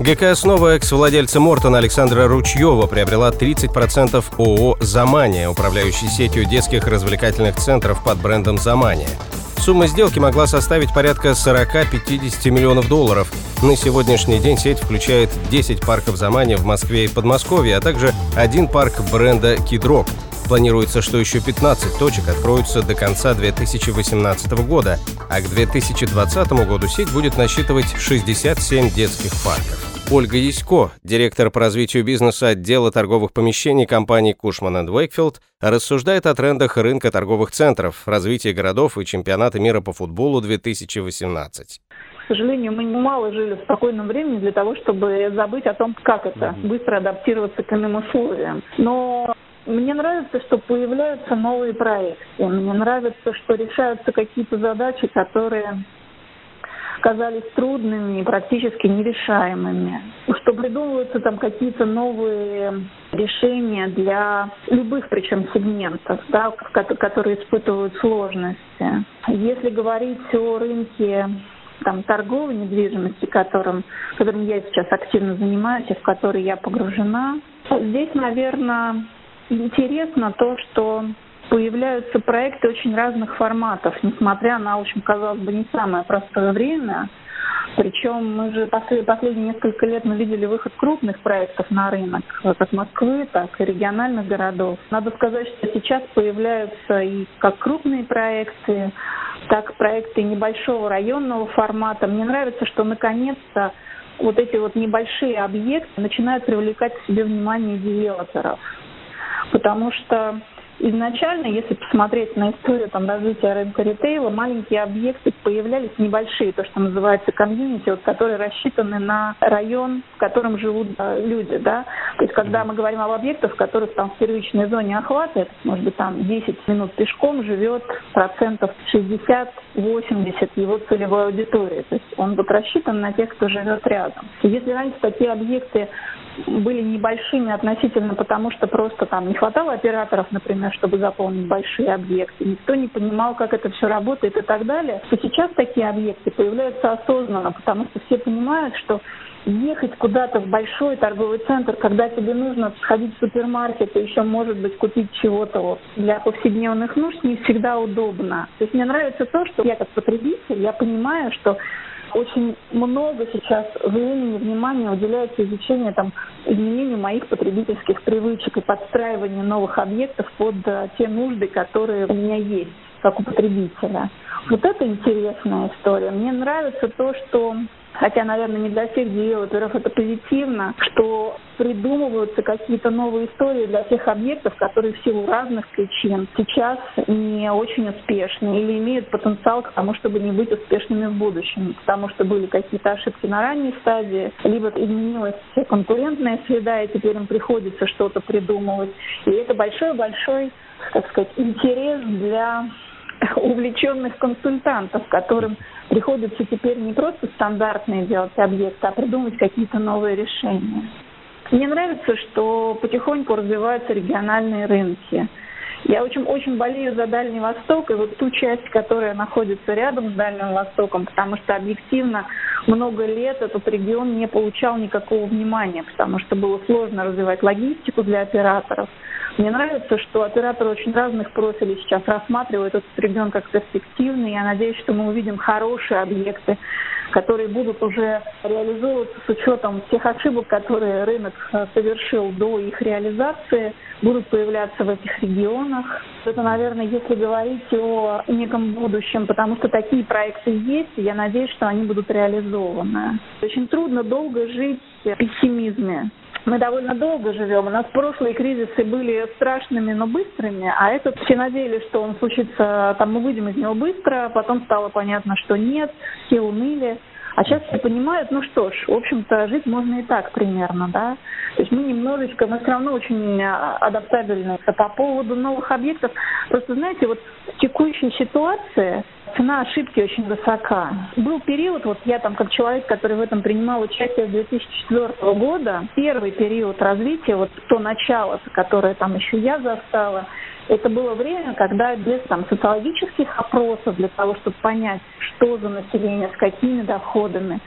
ГК «Основа» экс-владельца Мортона Александра Ручьева приобрела 30% ООО «Замания», управляющей сетью детских развлекательных центров под брендом «Замания». Сумма сделки могла составить порядка 40-50 миллионов долларов. На сегодняшний день сеть включает 10 парков «Замания» в Москве и Подмосковье, а также один парк бренда «Кидрок». Планируется, что еще 15 точек откроются до конца 2018 года, а к 2020 году сеть будет насчитывать 67 детских парков. Ольга Ясько, директор по развитию бизнеса отдела торговых помещений компании Кушман Уэйкфилд, рассуждает о трендах рынка торговых центров, развитии городов и чемпионата мира по футболу 2018. К сожалению, мы мало жили в спокойном времени для того, чтобы забыть о том, как это быстро адаптироваться к иным условиям. Но мне нравится, что появляются новые проекты. Мне нравится, что решаются какие-то задачи, которые казались трудными и практически нерешаемыми. Что придумываются там какие-то новые решения для любых причем сегментов, да, которые испытывают сложности. Если говорить о рынке там, торговой недвижимости, которым, которым я сейчас активно занимаюсь и в который я погружена, здесь, наверное, интересно то, что появляются проекты очень разных форматов, несмотря на, очень, казалось бы, не самое простое время. Причем мы же после, последние несколько лет мы видели выход крупных проектов на рынок, как Москвы, так и региональных городов. Надо сказать, что сейчас появляются и как крупные проекты, так проекты небольшого районного формата. Мне нравится, что наконец-то вот эти вот небольшие объекты начинают привлекать к себе внимание девелоперов. Потому что Изначально, если посмотреть на историю там, развития рынка ритейла, маленькие объекты появлялись небольшие, то, что называется комьюнити, вот, которые рассчитаны на район, в котором живут да, люди. Да? То есть, когда мы говорим об объектах, которых там в первичной зоне охвата, это, может быть, там 10 минут пешком живет процентов 60-80 его целевой аудитории. То есть он вот рассчитан на тех, кто живет рядом. Если раньше такие объекты были небольшими относительно, потому что просто там не хватало операторов, например, чтобы заполнить большие объекты, никто не понимал, как это все работает и так далее, то сейчас такие объекты появляются осознанно, потому что все понимают, что ехать куда-то в большой торговый центр, когда тебе нужно сходить в супермаркет и еще, может быть, купить чего-то вот для повседневных нужд, не всегда удобно. То есть мне нравится то, что я как потребитель, я понимаю, что очень много сейчас времени, внимания уделяется изучению там, изменению моих потребительских привычек и подстраиванию новых объектов под э, те нужды, которые у меня есть как у потребителя. Вот это интересная история. Мне нравится то, что хотя, наверное, не для всех девелоперов это позитивно, что придумываются какие-то новые истории для тех объектов, которые в силу разных причин сейчас не очень успешны или имеют потенциал к тому, чтобы не быть успешными в будущем, потому что были какие-то ошибки на ранней стадии, либо изменилась конкурентная среда, и теперь им приходится что-то придумывать. И это большой-большой, так сказать, интерес для увлеченных консультантов, которым приходится теперь не просто стандартные делать объекты, а придумать какие-то новые решения. Мне нравится, что потихоньку развиваются региональные рынки. Я очень, очень болею за Дальний Восток и вот ту часть, которая находится рядом с Дальним Востоком, потому что объективно много лет этот регион не получал никакого внимания, потому что было сложно развивать логистику для операторов – мне нравится, что операторы очень разных профилей сейчас рассматривают этот регион как перспективный. Я надеюсь, что мы увидим хорошие объекты, которые будут уже реализовываться с учетом тех ошибок, которые рынок э, совершил до их реализации, будут появляться в этих регионах. Это, наверное, если говорить о неком будущем, потому что такие проекты есть, и я надеюсь, что они будут реализованы. Очень трудно долго жить в пессимизме мы довольно долго живем. У нас прошлые кризисы были страшными, но быстрыми, а этот все надеялись, что он случится, там мы выйдем из него быстро, потом стало понятно, что нет, все уныли. А сейчас все понимают, ну что ж, в общем-то, жить можно и так примерно, да. То есть мы немножечко, мы все равно очень а, адаптабельны. А по поводу новых объектов, просто знаете, вот в текущей ситуации цена ошибки очень высока. Был период, вот я там как человек, который в этом принимал участие с 2004 года, первый период развития, вот то начало, которое там еще я застала, это было время, когда без там, социологических опросов для того, чтобы понять, что за население, с какими доходами,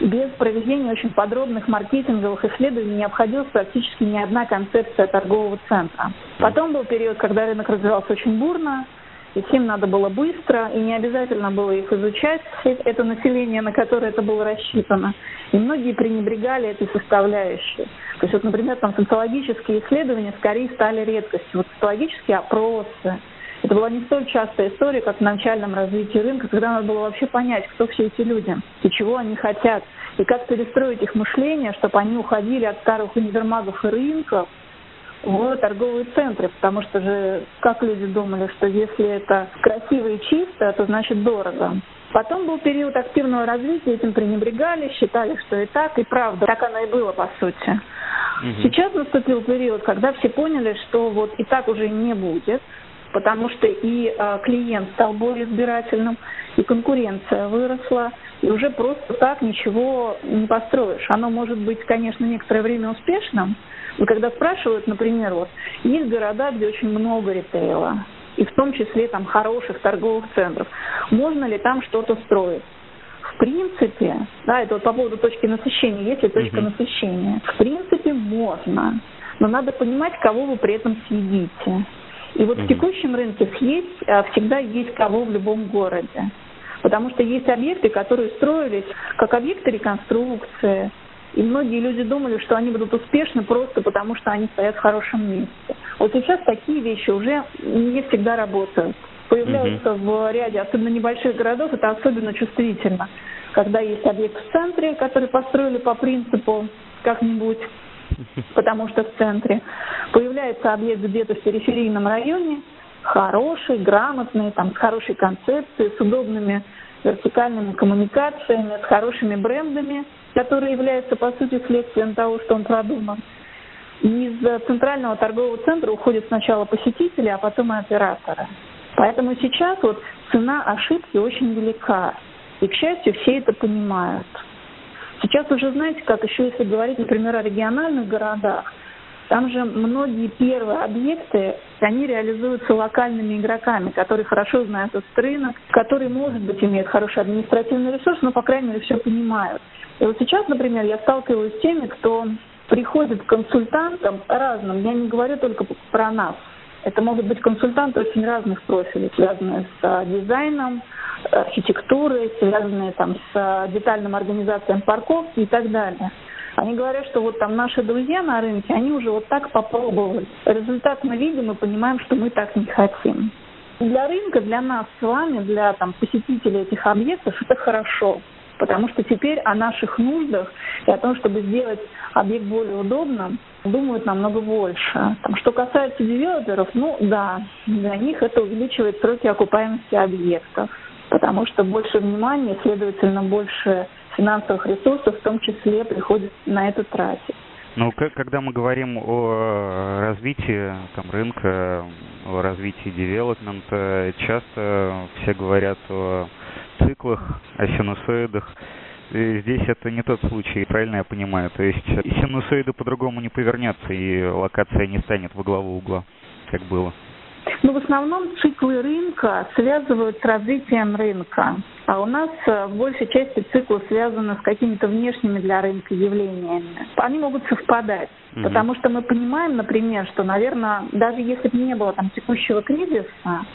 без проведения очень подробных маркетинговых исследований не обходилась практически ни одна концепция торгового центра. Потом был период, когда рынок развивался очень бурно, и всем надо было быстро, и не обязательно было их изучать, это население, на которое это было рассчитано. И многие пренебрегали этой составляющей. То есть, вот, например, там социологические исследования скорее стали редкостью. Вот социологические опросы, это была не столь частая история, как в начальном развитии рынка, когда надо было вообще понять, кто все эти люди и чего они хотят, и как перестроить их мышление, чтобы они уходили от старых универмагов и рынков в торговые центры, потому что же как люди думали, что если это красиво и чисто, то значит дорого. Потом был период активного развития, этим пренебрегали, считали, что и так, и правда. Так оно и было, по сути. Угу. Сейчас наступил период, когда все поняли, что вот и так уже не будет, потому что и э, клиент стал более избирательным, и конкуренция выросла, и уже просто так ничего не построишь. Оно может быть, конечно, некоторое время успешным, и когда спрашивают, например, вот, есть города, где очень много ритейла, и в том числе там хороших торговых центров, можно ли там что-то строить? В принципе, да, это вот по поводу точки насыщения, есть ли точка uh-huh. насыщения? В принципе, можно, но надо понимать, кого вы при этом съедите. И вот в текущем рынке съесть а, всегда есть кого в любом городе. Потому что есть объекты, которые строились как объекты реконструкции, и многие люди думали, что они будут успешны просто потому, что они стоят в хорошем месте. Вот сейчас такие вещи уже не всегда работают. Появляются угу. в ряде, особенно небольших городов, это особенно чувствительно. Когда есть объект в центре, который построили по принципу как-нибудь, потому что в центре. Появляется объект где-то в периферийном районе, хороший, грамотный, там, с хорошей концепцией, с удобными вертикальными коммуникациями, с хорошими брендами, которые являются, по сути, следствием того, что он продуман. Из центрального торгового центра уходят сначала посетители, а потом и операторы. Поэтому сейчас вот цена ошибки очень велика. И, к счастью, все это понимают. Сейчас уже, знаете, как еще если говорить, например, о региональных городах, там же многие первые объекты, они реализуются локальными игроками, которые хорошо знают этот рынок, которые, может быть, имеют хороший административный ресурс, но, по крайней мере, все понимают. И вот сейчас, например, я сталкиваюсь с теми, кто приходит к консультантам разным. Я не говорю только про нас. Это могут быть консультанты очень разных профилей, связанные с а, дизайном, архитектурой, связанные там с а, детальным организацией парковки и так далее. Они говорят, что вот там наши друзья на рынке, они уже вот так попробовали. Результат мы видим и понимаем, что мы так не хотим. Для рынка, для нас с вами, для там, посетителей этих объектов это хорошо, потому что теперь о наших нуждах и о том, чтобы сделать объект более удобным, думают намного больше. Там, что касается девелоперов, ну да, для них это увеличивает сроки окупаемости объектов, потому что больше внимания, следовательно, больше финансовых ресурсов в том числе приходится на это тратить. Ну, когда мы говорим о развитии там, рынка, о развитии девелопмента, часто все говорят о циклах, о синусоидах. И здесь это не тот случай, правильно я понимаю? То есть синусоиды по-другому не повернется, и локация не станет во главу угла, как было. Ну, в основном циклы рынка связывают с развитием рынка. А у нас э, в большей части циклы связаны с какими-то внешними для рынка явлениями. Они могут совпадать. Mm-hmm. Потому что мы понимаем, например, что, наверное, даже если бы не было там текущего кризиса,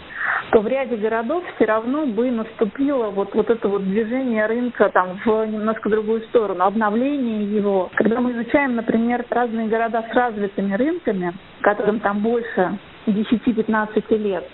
то в ряде городов все равно бы наступило вот, вот это вот движение рынка там в немножко другую сторону, обновление его. Когда мы изучаем, например, разные города с развитыми рынками, которым там больше 10-15 лет,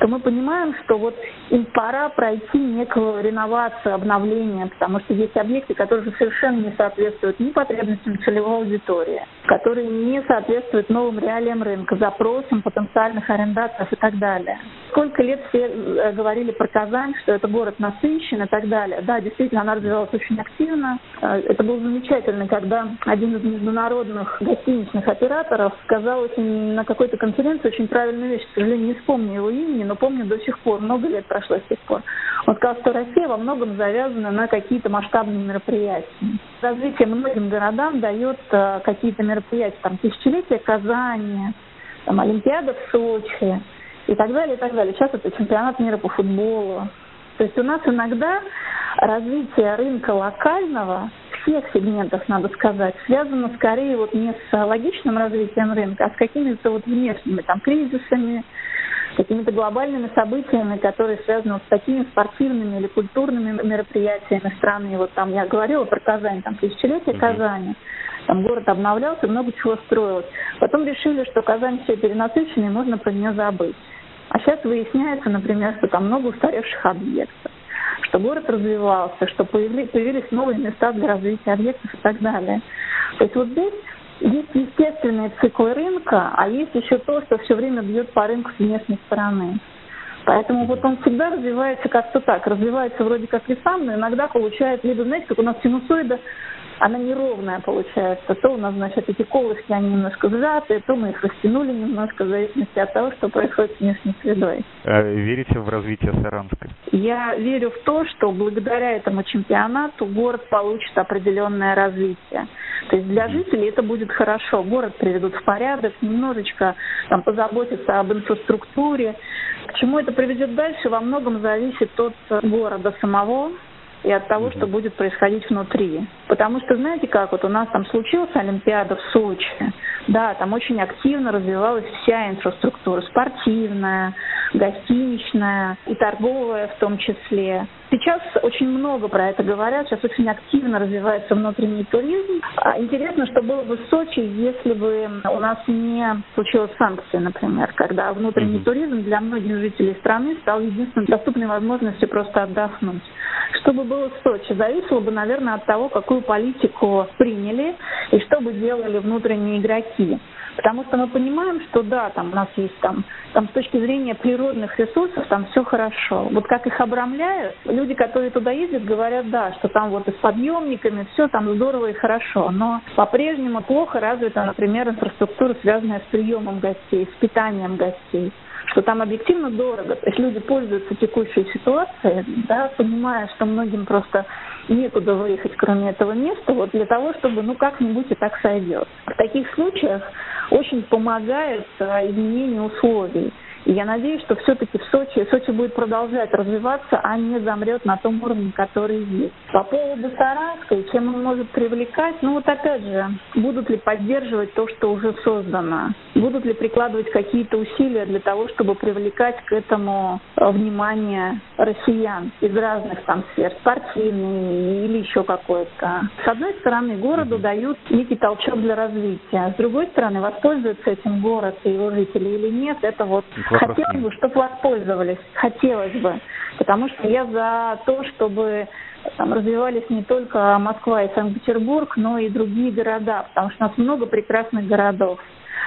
то мы понимаем, что вот им пора пройти некую реновацию, обновление, потому что есть объекты, которые совершенно не соответствуют ни потребностям целевой аудитории, которые не соответствуют новым реалиям рынка, запросам потенциальных арендаторов и так далее. сколько лет все э, говорили про Казань, что это город насыщен и так далее. Да, действительно, она развивалась очень активно. Э, это было замечательно, когда один из международных гостиничных операторов сказал очень, на какой-то конференции очень правильную вещь. К сожалению, не вспомню его имени, но помню до сих пор. Много лет прошло с тех пор. Он сказал, что Россия во многом завязана на какие-то масштабные мероприятия. Развитие многим городам дает э, какие-то мероприятия, там, тысячелетие Казани, там, Олимпиада в Сочи и так далее, и так далее. Сейчас это чемпионат мира по футболу. То есть у нас иногда развитие рынка локального всех сегментах, надо сказать, связано скорее вот не с логичным развитием рынка, а с какими-то вот внешними там кризисами, какими-то глобальными событиями, которые связаны вот с такими спортивными или культурными мероприятиями страны. Вот там я говорила про Казань, там тысячелетие mm-hmm. Казани. Там город обновлялся, много чего строилось. Потом решили, что Казань все перенасыщена, и можно про нее забыть. А сейчас выясняется, например, что там много устаревших объектов, что город развивался, что появились, появились новые места для развития объектов и так далее. То есть вот здесь есть естественные циклы рынка, а есть еще то, что все время бьет по рынку с внешней стороны. Поэтому вот он всегда развивается как-то так. Развивается вроде как и сам, но иногда получает либо, знаете, как у нас синусоида она неровная получается. То у нас, значит, эти колышки, они немножко сжатые, то мы их растянули немножко, в зависимости от того, что происходит с внешней средой. А верите в развитие Саранска? Я верю в то, что благодаря этому чемпионату город получит определенное развитие. То есть для жителей это будет хорошо. Город приведут в порядок, немножечко там, позаботиться об инфраструктуре. К чему это приведет дальше, во многом зависит от города самого, и от того, что будет происходить внутри. Потому что, знаете как, вот у нас там случилась Олимпиада в Сочи, да, там очень активно развивалась вся инфраструктура, спортивная, гостиничная и торговая в том числе. Сейчас очень много про это говорят, сейчас очень активно развивается внутренний туризм. А интересно, что было бы в Сочи, если бы у нас не случилось санкции, например, когда внутренний mm-hmm. туризм для многих жителей страны стал единственной доступной возможностью просто отдохнуть. Что бы было в Сочи, зависело бы, наверное, от того, какую политику приняли и что бы делали внутренние игроки. Потому что мы понимаем, что да, там у нас есть там, там с точки зрения природных ресурсов там все хорошо. Вот как их обрамляют, люди, которые туда ездят, говорят, да, что там вот и с подъемниками все там здорово и хорошо. Но по-прежнему плохо развита, например, инфраструктура, связанная с приемом гостей, с питанием гостей что там объективно дорого. То есть люди пользуются текущей ситуацией, да, понимая, что многим просто некуда выехать, кроме этого места, вот для того, чтобы ну как-нибудь и так сойдет. В таких случаях очень помогает а, изменение условий. И я надеюсь, что все-таки в Сочи, Сочи будет продолжать развиваться, а не замрет на том уровне, который есть. По поводу Саранска и чем он может привлекать, ну вот опять же, будут ли поддерживать то, что уже создано? Будут ли прикладывать какие-то усилия для того, чтобы привлекать к этому э, внимание россиян из разных там сфер, спортивные или еще какой-то? С одной стороны, городу дают некий толчок для развития, с другой стороны, воспользуется этим город и его жители или нет, это вот Хотелось бы, чтобы воспользовались. Хотелось бы. Потому что я за то, чтобы там развивались не только Москва и Санкт-Петербург, но и другие города, потому что у нас много прекрасных городов.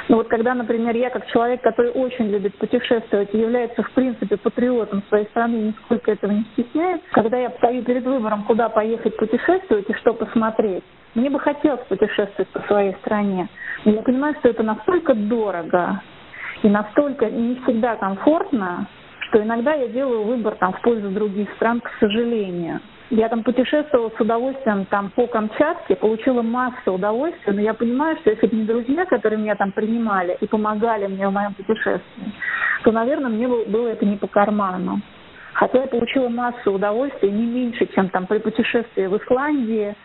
Но вот когда, например, я как человек, который очень любит путешествовать и является, в принципе, патриотом своей страны, нисколько этого не стесняет, когда я стою перед выбором, куда поехать путешествовать и что посмотреть, мне бы хотелось путешествовать по своей стране. Но я понимаю, что это настолько дорого, и настолько не всегда комфортно, что иногда я делаю выбор там в пользу других стран, к сожалению. Я там путешествовала с удовольствием там по Камчатке, получила массу удовольствия, но я понимаю, что если бы не друзья, которые меня там принимали и помогали мне в моем путешествии, то, наверное, мне было это не по карману. Хотя я получила массу удовольствия, не меньше, чем там при путешествии в Исландии,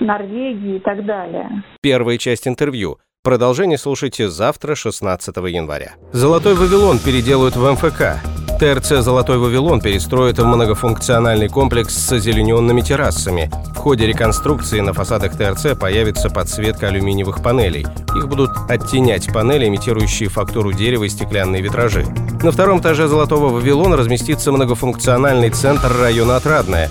Норвегии и так далее. Первая часть интервью – Продолжение слушайте завтра, 16 января. «Золотой Вавилон» переделают в МФК. ТРЦ «Золотой Вавилон» перестроят в многофункциональный комплекс с озелененными террасами. В ходе реконструкции на фасадах ТРЦ появится подсветка алюминиевых панелей. Их будут оттенять панели, имитирующие фактуру дерева и стеклянные витражи. На втором этаже «Золотого Вавилона» разместится многофункциональный центр района Отрадное.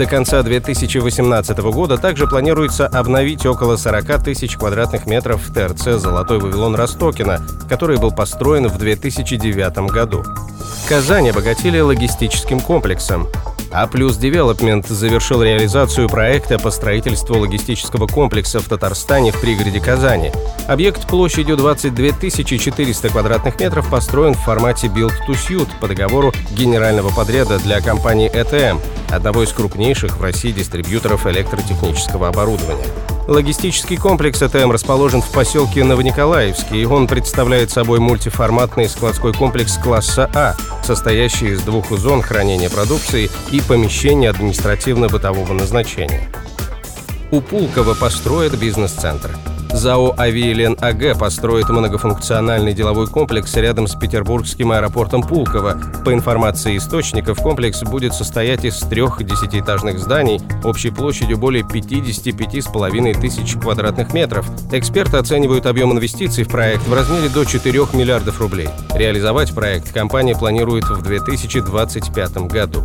До конца 2018 года также планируется обновить около 40 тысяч квадратных метров ТРЦ «Золотой Вавилон» Ростокина, который был построен в 2009 году. Казань обогатили логистическим комплексом. A Plus Development завершил реализацию проекта по строительству логистического комплекса в Татарстане в пригороде Казани. Объект площадью 22 400 квадратных метров построен в формате Build to Suit по договору генерального подряда для компании ETM, одного из крупнейших в России дистрибьюторов электротехнического оборудования. Логистический комплекс ЭТМ расположен в поселке Новониколаевский. Он представляет собой мультиформатный складской комплекс класса А, состоящий из двух зон хранения продукции и помещений административно-бытового назначения. У Пулково построят бизнес-центр. ЗАО «Авиален АГ» построит многофункциональный деловой комплекс рядом с петербургским аэропортом Пулково. По информации источников, комплекс будет состоять из трех десятиэтажных зданий общей площадью более 55,5 тысяч квадратных метров. Эксперты оценивают объем инвестиций в проект в размере до 4 миллиардов рублей. Реализовать проект компания планирует в 2025 году.